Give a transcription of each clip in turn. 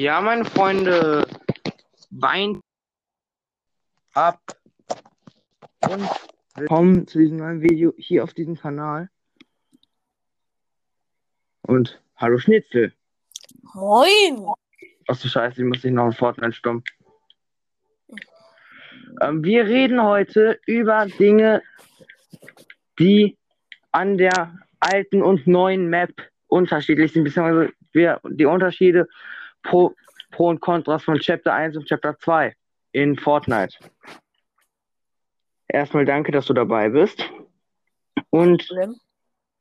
Ja, meine Freunde, Wein ab und willkommen zu diesem neuen Video hier auf diesem Kanal. Und hallo Schnitzel. Moin! Ach du Scheiße, ich muss dich noch ein Fortnite stummen. Ähm, wir reden heute über Dinge, die an der alten und neuen Map unterschiedlich sind, beziehungsweise wir die Unterschiede Pro, Pro und Kontras von Chapter 1 und Chapter 2 in Fortnite. Erstmal danke, dass du dabei bist. Und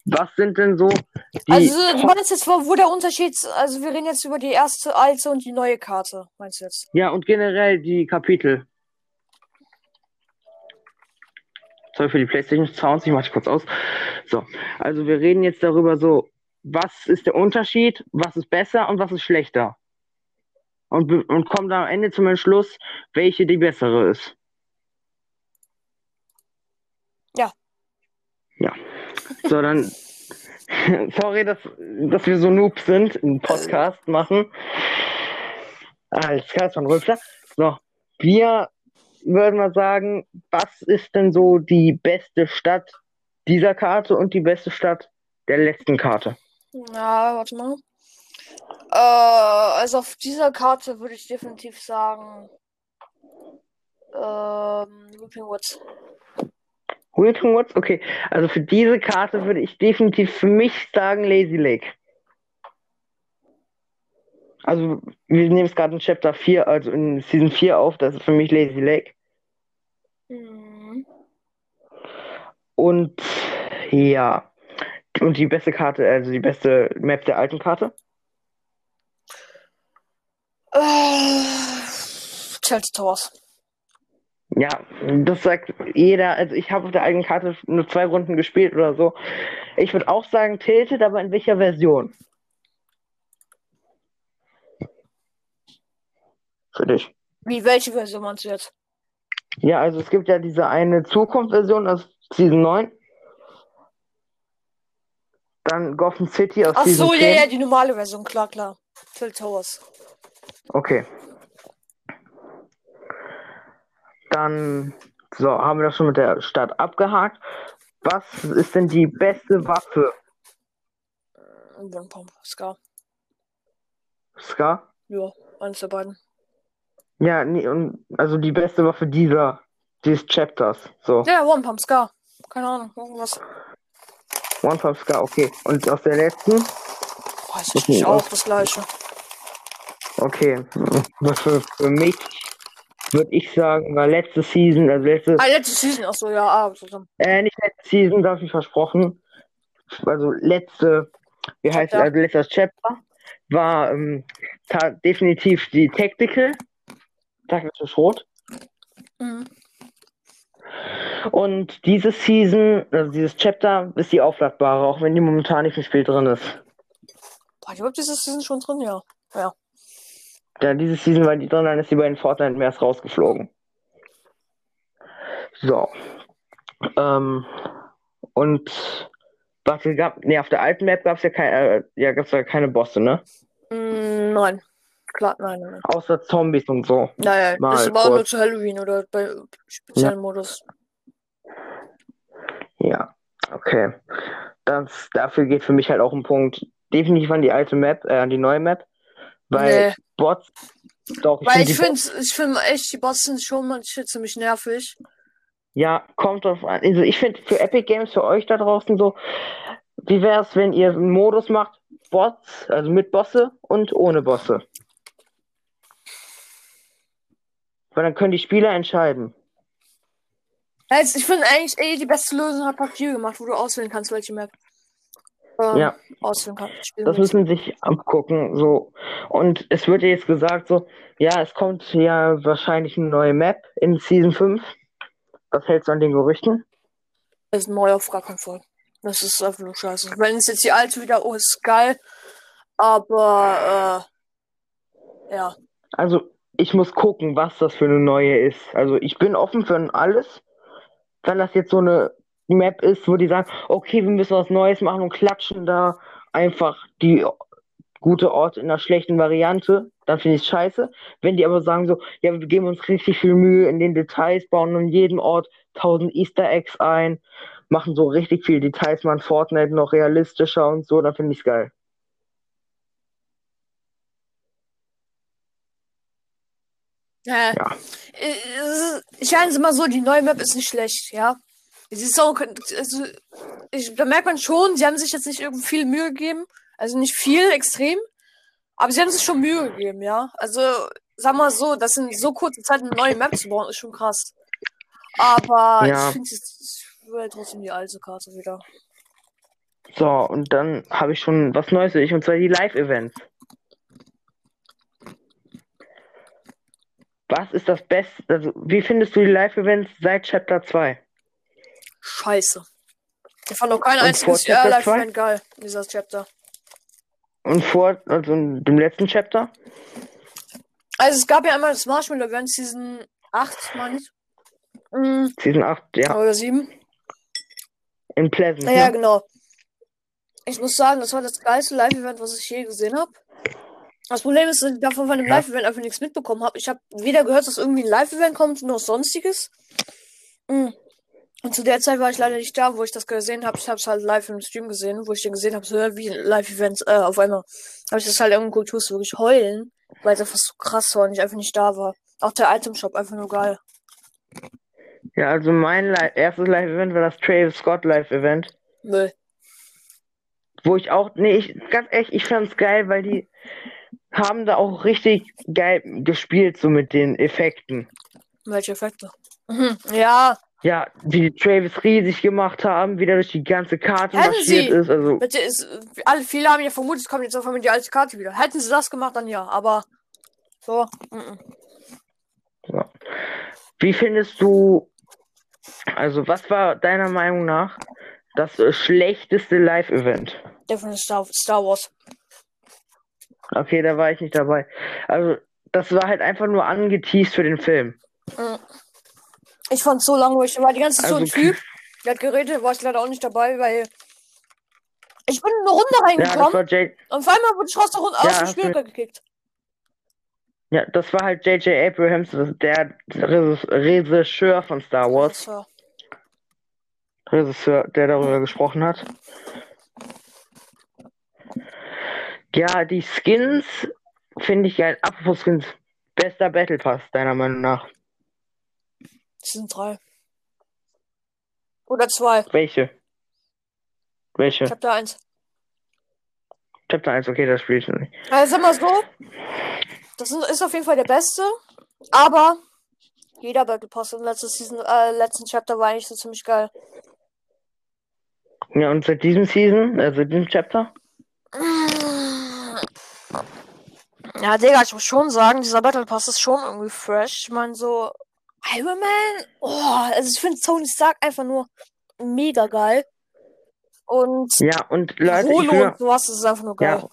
was sind denn so die Also, du meinst jetzt, wo wo der Unterschied, also wir reden jetzt über die erste, alte und die neue Karte, meinst du jetzt? Ja, und generell die Kapitel. Sorry für die PlayStation Sounds, ich mach die kurz aus. So, also wir reden jetzt darüber so, was ist der Unterschied, was ist besser und was ist schlechter. Und, und dann am Ende zum Entschluss, welche die bessere ist. Ja. Ja. So, dann. Sorry, dass, dass wir so Noobs sind, einen Podcast machen. Als Kreis von Rülpser. So, wir würden mal sagen, was ist denn so die beste Stadt dieser Karte und die beste Stadt der letzten Karte? Na, warte mal. Äh, also auf dieser Karte würde ich definitiv sagen, ähm, Whipping Woods. Wilton Woods? Okay, also für diese Karte würde ich definitiv für mich sagen Lazy Lake. Also, wir nehmen es gerade in Chapter 4, also in Season 4 auf, das ist für mich Lazy Lake. Mhm. Und ja, und die beste Karte, also die beste Map der alten Karte? Äh, Chelsea Towers. Ja, das sagt jeder. Also ich habe auf der alten Karte nur zwei Runden gespielt oder so. Ich würde auch sagen Tilted, aber in welcher Version? Für dich. Wie, welche Version meinst du jetzt? Ja, also es gibt ja diese eine Zukunftsversion aus Season 9. Dann Gotham City aus Ach Season so, 10. ja, ja, die normale Version, klar, klar. Chelsea Towers. Okay. Dann, so, haben wir das schon mit der Stadt abgehakt. Was ist denn die beste Waffe? Pump, Scar. Scar? Ja, eins der beiden. Ja, nee, und also die beste Waffe dieser, dieses Chapters. So, Ja, One Pump, Scar. Keine Ahnung, irgendwas. One Pump Scar, okay. Und aus der letzten? Weiß ich nicht, auch das gleiche. Okay. Was für, für mich würde ich sagen, war letzte Season, also letzte, Ah, letzte Season, ach so, ja, ah, zusammen. äh, nicht letzte Season, das hab ich versprochen. Also letzte, wie heißt es, Chapter. also letztes Chapter war ähm, definitiv die Tactical. Tactical Schrot. Mhm. Und diese Season, also dieses Chapter, ist die aufladbare, auch wenn die momentan nicht im Spiel drin ist. Boah, ich glaube, diese Season schon drin, ja. Ja. Ja, diese Season war die drin, dann ist die bei den Fortnite Meers rausgeflogen. So. Ähm, und was es gab, nee, auf der alten Map gab es ja keine, äh, ja, gab's ja keine Bosse, ne? Mm, nein. Klar, nein, nein. Außer Zombies und so. Naja, Mal das war nur kurz. zu Halloween oder bei speziellen Modus. Ja, okay. Das, dafür geht für mich halt auch ein Punkt definitiv an die alte Map, äh, an die neue Map. Weil Nee. Bots, doch, ich Weil finde ich finde, ich finde echt, die Bots sind schon manchmal ziemlich nervig. Ja, kommt drauf an. Also ich finde für Epic Games, für euch da draußen so, wie wäre es, wenn ihr einen Modus macht, Bots, also mit Bosse und ohne Bosse? Weil dann können die Spieler entscheiden. Also ich finde eigentlich, ey, die beste Lösung hat Papier gemacht, wo du auswählen kannst, welche Map. Ähm, Ja. Auswählen kannst. spielen Das müssen sich angucken, so. Und es wird ja jetzt gesagt, so, ja, es kommt ja wahrscheinlich eine neue Map in Season 5. Was hältst du an den Gerüchten? Das ist neu auf gar keinen Fall. Das ist einfach nur scheiße. Wenn es jetzt die alte wieder, oh, ist geil. Aber, äh, ja. Also, ich muss gucken, was das für eine neue ist. Also, ich bin offen für alles. Wenn das jetzt so eine Map ist, wo die sagen, okay, wir müssen was Neues machen und klatschen da einfach die gute Orte in einer schlechten Variante, dann finde ich es scheiße. Wenn die aber sagen so, ja, wir geben uns richtig viel Mühe in den Details, bauen in jedem Ort tausend Easter Eggs ein, machen so richtig viel Details, machen Fortnite noch realistischer und so, dann finde ich es geil. Äh, Ja. äh, Ich meine es mal so, die neue Map ist nicht schlecht, ja. Sie ist auch, also, ich, da merkt man schon, sie haben sich jetzt nicht irgendwie viel Mühe gegeben. Also nicht viel, extrem. Aber sie haben sich schon Mühe gegeben, ja. Also, sag mal so, das in so kurzer Zeit eine neue Map zu bauen, ist schon krass. Aber Ja. ich finde es will trotzdem die alte Karte wieder. So, und dann habe ich schon was Neues für dich, und zwar die Live-Events. Was ist das Beste, also wie findest du die Live-Events seit Chapter 2? Scheiße. Ich fand noch kein Und einziges? Event geil, dieser Chapter. Und vor, also in dem letzten Chapter? Also es gab ja einmal das Marshmallow Event Season 8, meine ich. Mm, Season 8, ja, Oder 7. in Pleasant. Naja, ne? genau. Ich muss sagen, das war das geilste Live-Event, was ich je gesehen habe. Das Problem ist, dass ich davon von dem. Live-Event einfach nichts mitbekommen habe. Ich habe weder gehört, dass irgendwie ein Live-Event kommt, noch sonstiges. Mm. Und zu der Zeit war ich leider nicht da, wo ich das gesehen habe. Ich habe es halt live im Stream gesehen, wo ich dann gesehen habe, so wie Live-Events, äh, auf einmal habe ich das halt irgendwo geguckt, musste wirklich heulen, weil es einfach so krass war und ich einfach nicht da war. Auch der Item-Shop, einfach nur geil. Ja, also mein Li erstes Live-Event war das Travis Scott Live-Event. Müll. Wo ich auch, nee, ich, ganz ehrlich, ich fand's geil, weil die haben da auch richtig geil gespielt, so mit den Effekten. Welche Effekte? Mhm. Ja, Ja, die Travis riesig gemacht haben, wie der durch die ganze Karte Hätten marschiert sie. ist. Also, Bitte ist, alle, viele haben ja vermutet, es kommt jetzt auf einmal die alte Karte wieder. Hätten sie das gemacht, dann ja, aber so. mhm. ja. Wie findest du, also was war deiner Meinung nach das äh, schlechteste Live-Event? Definitiv Star, Star Wars. Okay, da war ich nicht dabei. Also, das war halt einfach nur angeteased für den Film. Mhm. Ich fand's so langweilig. Da war die ganze Zeit so ein Also, Typ, der hat geredet, war ich leider auch nicht dabei, weil ich bin in eine Runde Ja, reingekommen war J und auf einmal wurde ich raus, der Runde, Ja, aus dem Spiel du- gekickt. ja, das war halt J.J. Abrams, das- der Regis- Regisseur von Star Wars. Regisseur, der darüber gesprochen hat. Ja, die Skins finde ich geil. Apropos Skins, bester Battle Pass, deiner Meinung nach. Season 3. Oder 2. Welche? Welche? Chapter 1. Chapter 1, okay, das spiele ich nicht. Also sag mal so, das ist auf jeden Fall der beste, aber jeder Battle Pass im letzten Season, äh, letzten Chapter war eigentlich so ziemlich geil. Ja, und seit diesem Season, also diesem Chapter? Ja, Digga, ich muss schon sagen, dieser Battle Pass ist schon irgendwie fresh. Ich meine, so Iron Man, oh, also ich finde Tony Stark einfach nur mega geil. Und Ja, und Leute, Holo will, und sowas das ist einfach nur geil.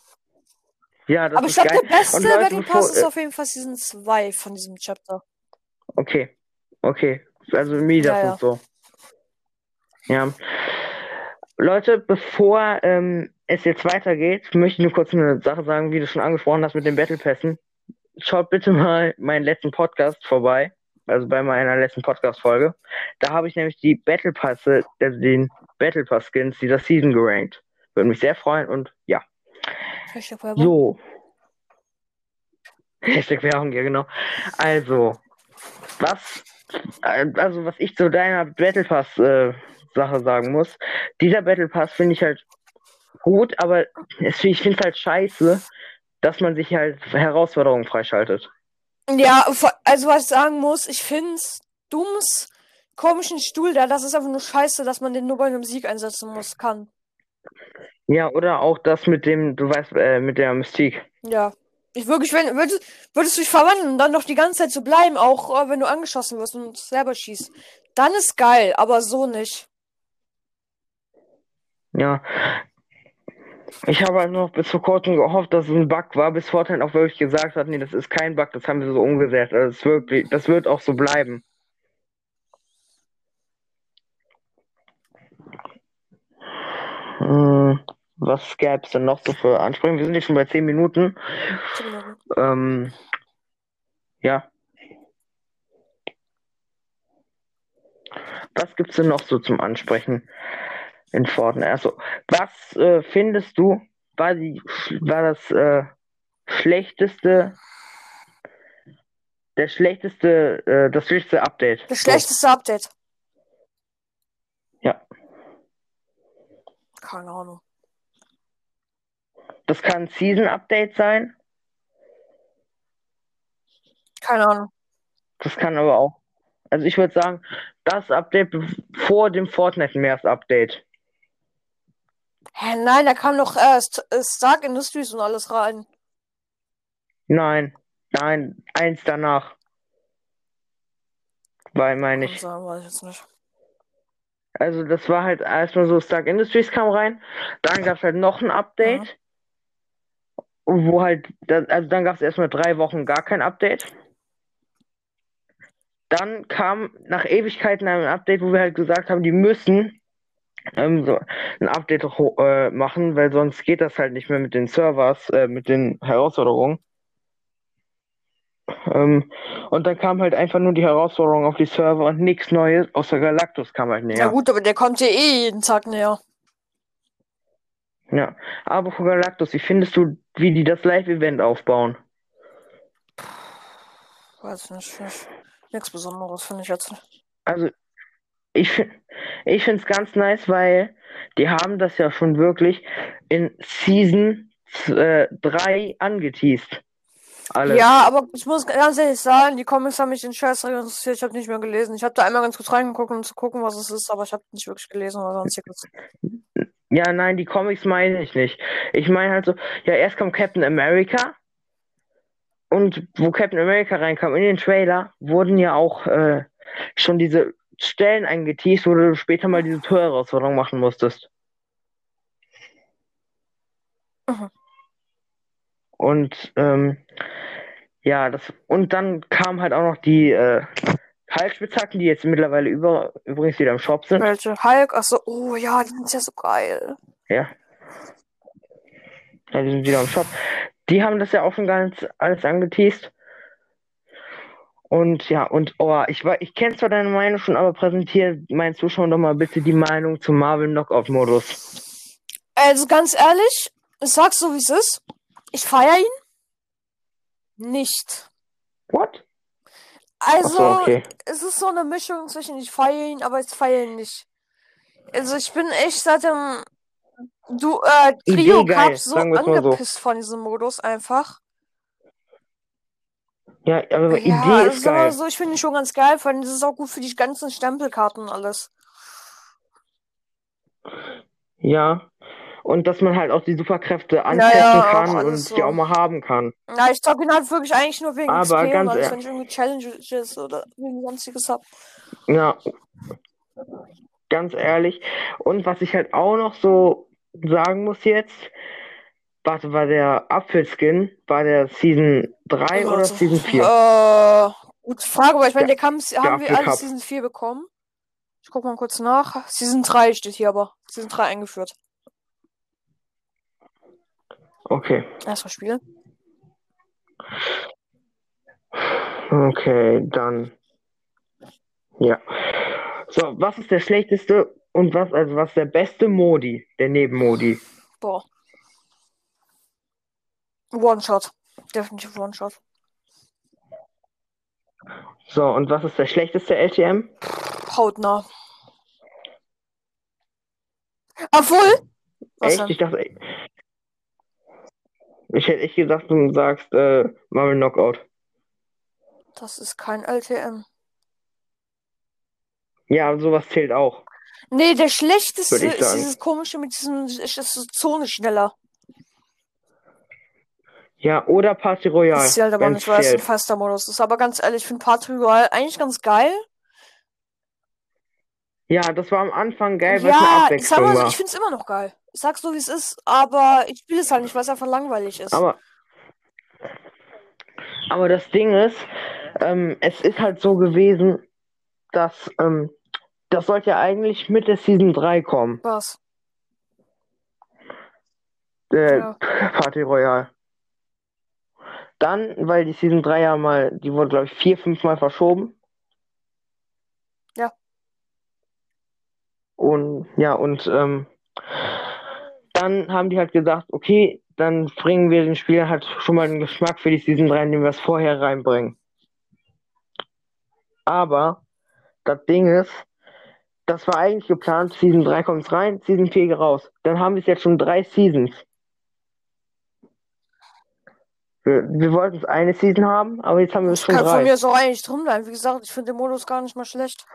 ja, ja, Aber ich glaube, der beste Leute, Battle bevor- Pass ist äh, auf jeden Fall Season 2 von diesem Chapter. Okay, okay. Also Midas Ja, ja. und so. Ja. Leute, bevor ähm, es jetzt weitergeht, möchte ich nur kurz eine Sache sagen, wie du schon angesprochen hast mit den Battle Pässen. Schaut bitte mal meinen letzten Podcast vorbei, also bei meiner letzten Podcast-Folge. Da habe ich nämlich die Battle Pässe, also den Battle Pass Skins dieser Season gerankt. Würde mich sehr freuen und ja. Hashtag Werbung. So. Hashtag Werbung, ja genau. Also, was, also was ich zu deiner Battle Pass äh, Sache sagen muss, dieser Battle Pass finde ich halt gut, aber es, ich finde es halt scheiße, dass man sich halt Herausforderungen freischaltet. Ja, also was ich sagen muss, ich find's dummes, komischen Stuhl da, das ist einfach nur scheiße, dass man den nur bei einem Sieg einsetzen muss, kann. Ja, oder auch das mit dem, du weißt, äh, mit der Mystik. Ja. Ich wirklich, wenn, würdest, würdest du dich verwandeln und dann noch die ganze Zeit so bleiben, auch äh, wenn du angeschossen wirst und selber schießt, dann ist geil, aber so nicht. Ja. Ich habe halt noch bis vor kurzem gehofft, dass es ein Bug war, bis Fortnite auch wirklich gesagt hat, nee, das ist kein Bug, das haben wir so umgesetzt. Also ist wirklich, das wird auch so bleiben. Hm. Was gäbe es denn noch so für Ansprüche? Wir sind jetzt schon bei 10 Minuten. Zehn Minuten. Ähm, ja. Was gibt es denn noch so zum Ansprechen in Fortnite? Also, was äh, findest du, war, die, war das äh, schlechteste, der schlechteste, äh, das schlechteste Update? Das schlechteste Update. Ja. Keine Ahnung. Das kann ein Season-Update sein. Keine Ahnung. Das kann aber auch. Also ich würde sagen, das Update vor dem Fortnite-Meers-Update. Hä, nein, da kam doch erst äh, Stark Industries und alles rein. Nein, nein, eins danach. Weil, meine ich. sein, weiß ich jetzt nicht. Also das war halt erstmal so, Stark Industries kam rein, dann gab es halt noch ein Update, wo halt, also dann gab es erstmal drei Wochen gar kein Update. Dann kam nach Ewigkeiten ein Update, wo wir halt gesagt haben, die müssen ähm, so ein Update äh, machen, weil sonst geht das halt nicht mehr mit den Servers, äh, mit den Herausforderungen. Ähm, und dann kam halt einfach nur die Herausforderung auf die Server und nichts Neues, außer Galactus kam halt näher. Ja gut, aber der kommt ja eh jeden Tag näher. Ja, aber von Galactus, wie findest du, wie die das Live-Event aufbauen? Weiß ich nicht. nicht. Nichts Besonderes finde ich jetzt. Also, ich, ich finde es ganz nice, weil die haben das ja schon wirklich in Season 3 angeteased. Alles. Ja, aber ich muss ganz ehrlich sagen, die Comics haben mich den Scheiß interessiert. Ich habe nicht mehr gelesen. Ich habe da einmal ganz kurz reingeguckt, um zu gucken, was es ist, aber ich habe nicht wirklich gelesen oder sonstiges. Ja, nein, die Comics meine ich nicht. Ich meine halt so, ja, erst kommt Captain America und wo Captain America reinkam in den Trailer, wurden ja auch äh, schon diese Stellen eingeteased, wo du später mal diese Torherausforderung machen musstest. Mhm. Und ähm, ja, das und dann kam halt auch noch die äh, Halsspitzhacken, die jetzt mittlerweile über, übrigens wieder im Shop sind. Welche? Hulk? Achso, oh ja, die sind ja so geil. Ja. Ja, die sind wieder im Shop. Die haben das ja auch schon ganz alles angeteased. Und ja, und oh, ich war, ich kenne zwar deine Meinung schon, aber präsentiere meinen Zuschauern doch mal bitte die Meinung zum Marvel Knockout-Modus. Also ganz ehrlich, ich sag's so wie es ist. Ich feiere ihn nicht. What? Also, Achso, okay. es ist so eine Mischung zwischen ich feiere ihn, aber ich feiere ihn nicht. Also ich bin echt seit dem du äh, Trio Idee geil, Cup so mal so. angepisst von diesem Modus einfach. Ja, aber Ja, Idee ist geil. so, ich finde ihn schon ganz geil, vor allem das ist auch gut für die ganzen Stempelkarten und alles. Ja. Und dass man halt auch die Superkräfte antesten auch kann und alles die so. auch mal haben kann. Na, ich zocke ihn halt wirklich eigentlich nur wegen Aber XP und ganz alles, ehr- wenn ich irgendwie Challenges oder wegen sonstiges hab. Ja, ganz ehrlich. Und was ich halt auch noch so sagen muss jetzt, warte, war der Apfelskin, war der Season 3 oder Also, Season 4? Äh, gute Frage, aber ich meine, Der- der kam, haben wir alle. Season 4 bekommen? Ich guck mal kurz nach. Season 3 steht hier aber. Season 3 eingeführt. Okay, Erstmal spielen. okay, dann. Ja. So, was ist der schlechteste und was, also was ist der beste Modi, der Nebenmodi? Boah. One-Shot. Definitiv One-Shot. So, und was ist der schlechteste LTM? Hautnah. Obwohl. Echt? denn? Ich dachte, ich hätte echt gesagt, du sagst äh, Marvel Knockout. Das ist kein LTM. Ja, sowas zählt auch. Nee, der schlechteste ist dieses komische mit diesem. Ist das so Zone schneller. Ja, oder Party Royale. Das zählt aber Ganz nicht, weil es ein fester Modus ist. Aber ganz ehrlich, ich finde Party Royale eigentlich ganz geil. Ja, das war am Anfang geil, weil es eine Ja, ich Abwechslung mal war. ich finde es immer noch geil. Ich sag's so, wie es ist, aber ich spiele es halt nicht, weil es einfach langweilig ist. Aber, aber das Ding ist, ähm, es ist halt so gewesen, dass ähm, das sollte ja eigentlich mit der Season 3 kommen. Was? Äh, Ja. Party Royale. Dann, weil die Season 3 ja mal, die wurde, glaube ich, vier, fünf Mal verschoben. Ja. Und ja, und ähm, dann haben die halt gesagt, okay, dann bringen wir den Spielern halt schon mal den Geschmack für die Season 3, indem wir es vorher reinbringen. Aber das Ding ist, das war eigentlich geplant, Season 3 kommt rein, Season 4 geht raus. Dann haben wir es jetzt schon drei Seasons. Wir, wir wollten es eine Season haben, aber jetzt haben wir es schon kann von drei. mir so eigentlich drum bleiben. Wie gesagt, ich finde den Modus gar nicht mal schlecht.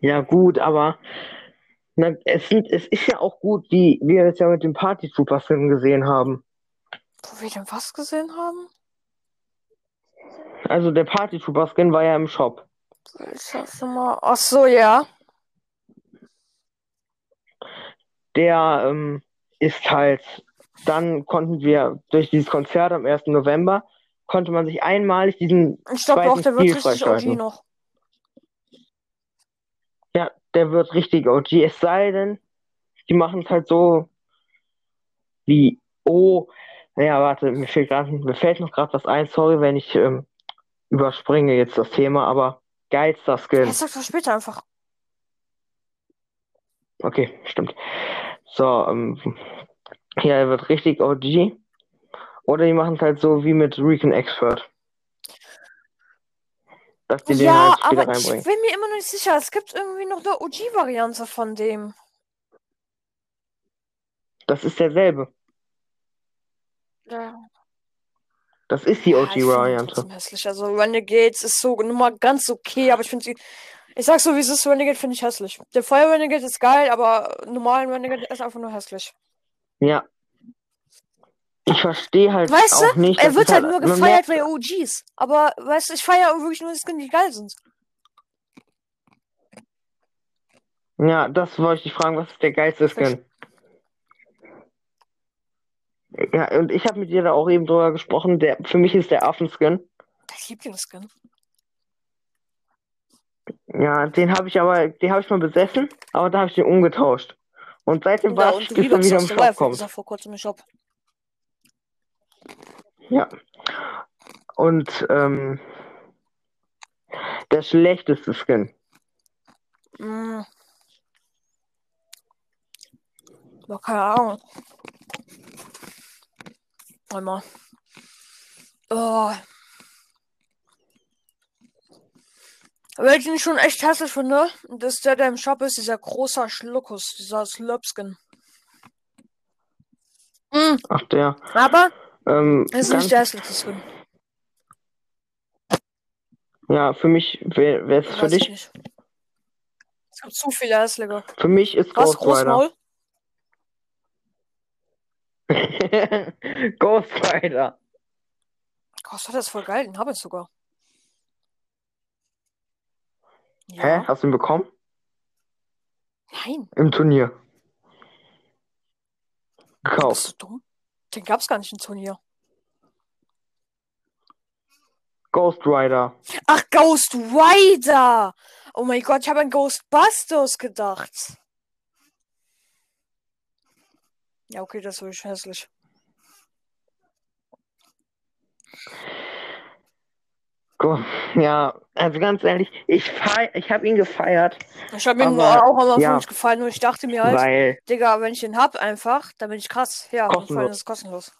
Ja, gut, aber na, es, sind, es ist ja auch gut, wie wir es ja mit dem Party Trooper Skin gesehen haben. Wo wir denn was gesehen haben? Also der Party Trooper Skin war ja im Shop. Welcher Firma? Ach so, ja. Der ähm, ist halt, dann konnten wir durch dieses Konzert am 1. November, konnte man sich einmalig diesen Ich glaube zweiten auch, der wird Stil richtig OG freischalten. noch. Ja, der wird richtig OG. Es sei denn, die machen es halt so wie, oh, naja, warte, mir fehlt grad, mir fällt noch gerade was ein. Sorry, wenn ich ähm, überspringe jetzt das Thema, aber geilster Skin. Er sagt doch später einfach. Okay, stimmt. So, ähm, ja, er wird richtig OG. Oder die machen es halt so wie mit Recon Expert. Dass die den Ja, halt später aber ich bin mir immer noch nicht sicher. Es gibt irgendwie noch eine OG-Variante von dem. Das ist derselbe. Ja. Das ist die Ja, OG-Variante. trotzdem hässlich. Also Renegades ist so nur mal ganz okay, aber ich finde sie. Ich sag so, wie es ist, Renegade finde ich hässlich. Der Feuer Renegade ist geil, aber normalen Renegade ist einfach nur hässlich. Ja. Ich verstehe halt Weißt auch du, nicht. er wird ist halt nur gefeiert, weil er OGs. Aber weißt du, ich feiere wirklich nur Skins, die geil sind. Ja, das wollte ich dich fragen, was ist der geilste Skin? Ja, und ich habe mit dir da auch eben drüber gesprochen. Der, für mich ist der Affenskin. Der Lieblingsskin. Ja, den habe ich aber, den habe ich mal besessen, aber da habe ich den umgetauscht. Und seitdem er Liebes wieder im Shop Live, kommt. ist vor kurzem im Shop. Ja. Und ähm, der schlechteste Skin. Mm. Ja, keine Ahnung. Einmal. Oh. Welchen ich schon echt hässlich finde, das ist der, der im Shop ist, dieser großer Schluckus, dieser Slurpskin. Mm, Ach der. aber Ähm, ist nicht der hässlichste Skin. ja, für mich, wer, wer ist es für dich? nicht. Es gibt zu viele hässliche. Für mich ist Ghost Rider. Ghost Rider. Ghost Rider ist voll geil, den habe ich sogar. Ja. Hä? Hast du ihn bekommen? Nein, Im Turnier. bist Gekauft. du dumm? Den gab's gar nicht im Turnier. Ghost Rider. Ach, Ghost Rider! Oh mein Gott, ich habe an Ghostbusters gedacht. Ja, okay, das ist wirklich hässlich. Ja, also ganz ehrlich, ich feier, ich habe ihn gefeiert, Ich habe ihn Aber, auch am Anfang ja. nicht gefallen, nur ich dachte mir halt, weil Digga, wenn ich ihn hab einfach, dann bin ich krass. Ja, und vor allem Kostenlos. ist es kostenlos.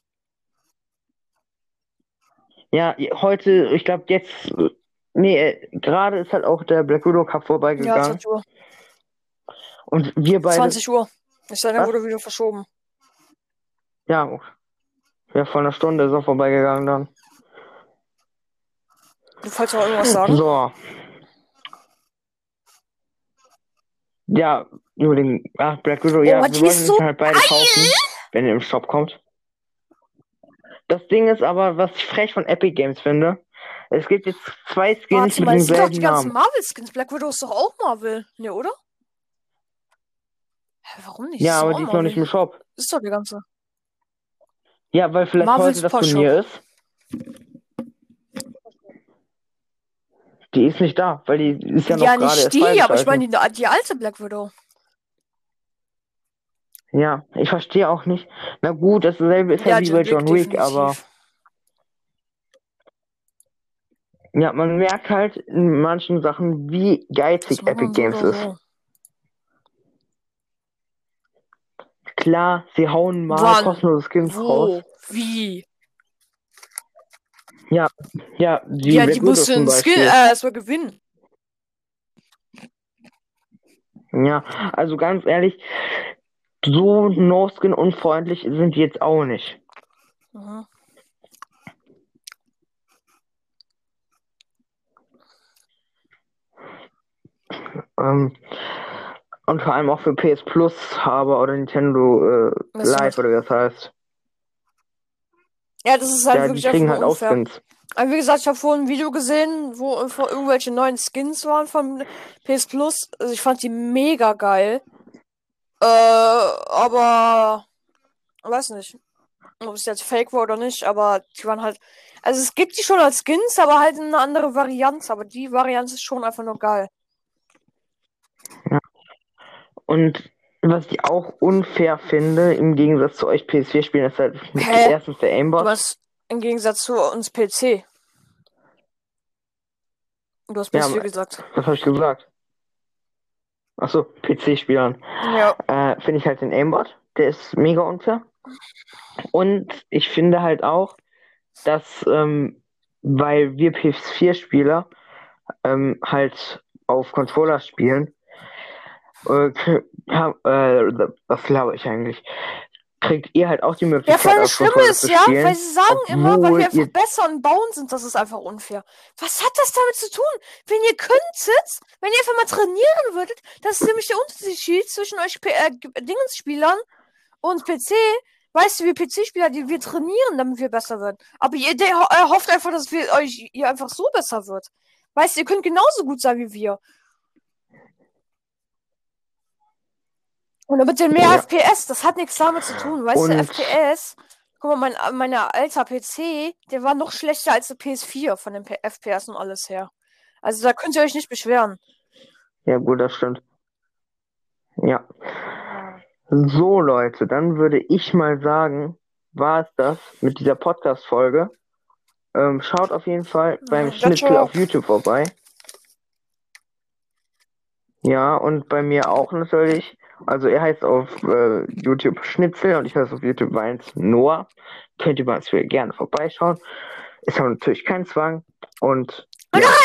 ja, heute, ich glaube jetzt, nee, gerade ist halt auch der Black Widow Cup Ja, vorbeigegangen 20 Uhr. und wir beide, 20 Uhr. Ist dann wurde wieder verschoben. ja, ja, vor einer Stunde ist er vorbeigegangen dann. Du wolltest noch irgendwas sagen? So. Ja, nur den, ach, Black Widow, ja, Oh, wir die wollen so halt beide kaufen, wenn er im Shop kommt. Das Ding ist aber, was ich frech von Epic Games finde, es gibt jetzt zwei Skins Warte mit mal, sind doch die ganzen. Marvel-Skins. Black Widow ist doch auch Marvel. Ne, oder? Hä, warum nicht? Ja, doch aber die ist noch nicht im Shop. Ist doch die ganze. Ja, weil vielleicht Marvel heute das. Turnier ist. Die ist nicht da, weil die ist ja noch Ja, nicht die, aber ich meine die, die alte Black Widow. Ja, ich verstehe auch nicht. Na gut, dasselbe ist ja, wie bei John Wick, aber ja, man merkt halt in manchen Sachen, wie geizig Epic Games so ist. Klar, sie hauen mal Wann? kostenlose Skins Wo? raus. Wie? Ja, ja, die, ja, die mussten Skin äh, erstmal gewinnen. Ja, also ganz ehrlich, so No-Skin unfreundlich sind die jetzt auch nicht. Ähm, und vor allem auch für PS Plus Haber oder Nintendo äh, Live oder wie das heißt. Ja, das ist halt ja, wirklich die kriegen halt unfair. auch. Aber wie gesagt, ich habe vorhin ein Video gesehen, wo irgendwelche neuen Skins waren von PS Plus. Also ich fand die mega geil. Äh, aber weiß nicht, ob es jetzt fake war oder nicht, aber die waren halt. Also es gibt die schon als Skins, aber halt eine andere Variante. Aber die Variante ist schon einfach nur geil. Ja. Und was ich auch unfair finde, im Gegensatz zu euch PS4-Spielen, ist halt Hä? erstens der Aimbot. Was im Gegensatz zu uns PC. Du hast PS4 ja, gesagt. Was habe ich gesagt? Achso, PC-Spielern. Ja. Äh, finde ich halt den Aimbot. Der ist mega unfair. Und ich finde halt auch, dass, ähm, weil wir PS4-Spieler ähm, halt auf Controller spielen, äh, äh, was glaube ich eigentlich? Kriegt ihr halt auch die Möglichkeit. Ja, voll das Schlimme ist, ja, weil sie sagen immer, weil wir einfach besser und bauen sind, das ist einfach unfair. Was hat das damit zu tun? Wenn ihr könntet, wenn ihr einfach mal trainieren würdet, das ist nämlich der Unterschied zwischen euch äh, Dingensspielern und PC. Weißt du, wir PC-Spieler, die wir trainieren, damit wir besser werden. Aber ihr der, hofft einfach, dass wir euch ihr einfach so besser wird. Weißt du, ihr könnt genauso gut sein wie wir. Und mit den mehr ja. FPS, das hat nichts damit zu tun. Weißt und du, FPS, guck mal, mein, mein alter PC, der war noch schlechter als der PS4 von den FPS und alles her. Also da könnt ihr euch nicht beschweren. Ja, gut, das stimmt. Ja. So, Leute, dann würde ich mal sagen, war es das mit dieser Podcast-Folge. Ähm, schaut auf jeden Fall beim ja, Schnitzel auf YouTube vorbei. Ja, und bei mir auch natürlich. Also er heißt auf äh, YouTube Schnitzel und ich heiße auf YouTube Weins Noah. Könnt ihr mal gerne vorbeischauen. Ist aber natürlich kein Zwang. Und ja.